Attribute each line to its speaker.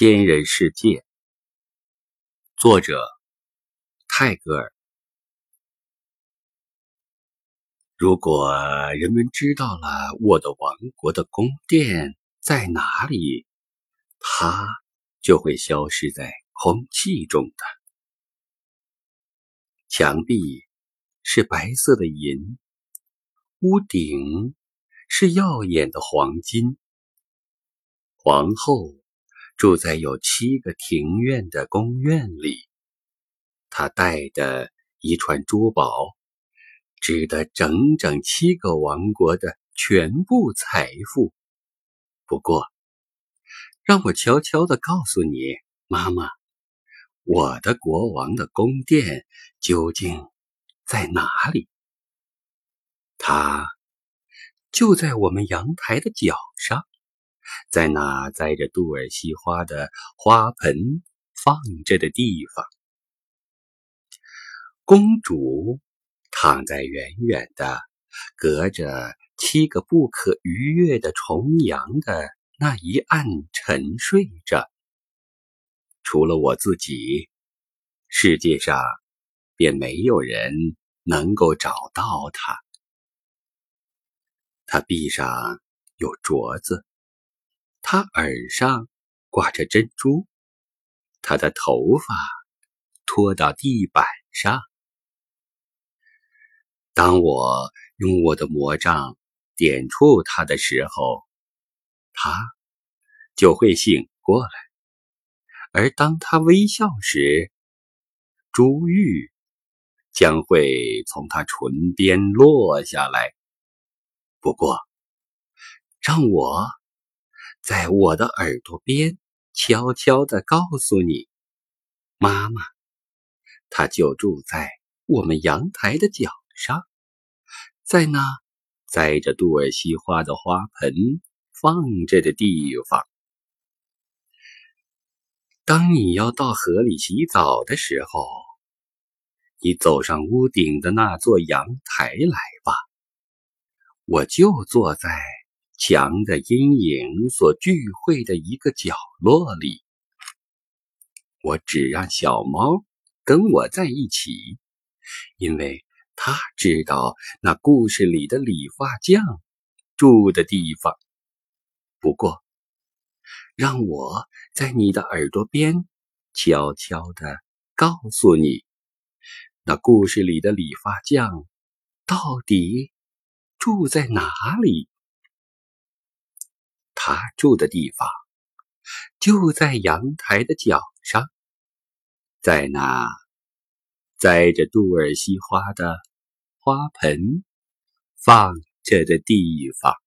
Speaker 1: 仙人世界，作者泰戈尔。如果人们知道了我的王国的宫殿在哪里，它就会消失在空气中的。墙壁是白色的银，屋顶是耀眼的黄金，皇后。住在有七个庭院的宫院里，他带的一串珠宝，值得整整七个王国的全部财富。不过，让我悄悄的告诉你，妈妈，我的国王的宫殿究竟在哪里？它就在我们阳台的角上。在那栽着杜尔西花的花盆放着的地方，公主躺在远远的、隔着七个不可逾越的重阳的那一岸沉睡着。除了我自己，世界上便没有人能够找到她。她臂上有镯子。他耳上挂着珍珠，他的头发拖到地板上。当我用我的魔杖点触他的时候，他就会醒过来；而当他微笑时，珠玉将会从他唇边落下来。不过，让我。在我的耳朵边，悄悄地告诉你，妈妈，她就住在我们阳台的角上，在那栽着杜尔西花的花盆放着的地方。当你要到河里洗澡的时候，你走上屋顶的那座阳台来吧，我就坐在。墙的阴影所聚会的一个角落里，我只让小猫跟我在一起，因为它知道那故事里的理发匠住的地方。不过，让我在你的耳朵边悄悄地告诉你，那故事里的理发匠到底住在哪里。他住的地方就在阳台的角上，在那栽着杜尔西花的花盆放着的地方。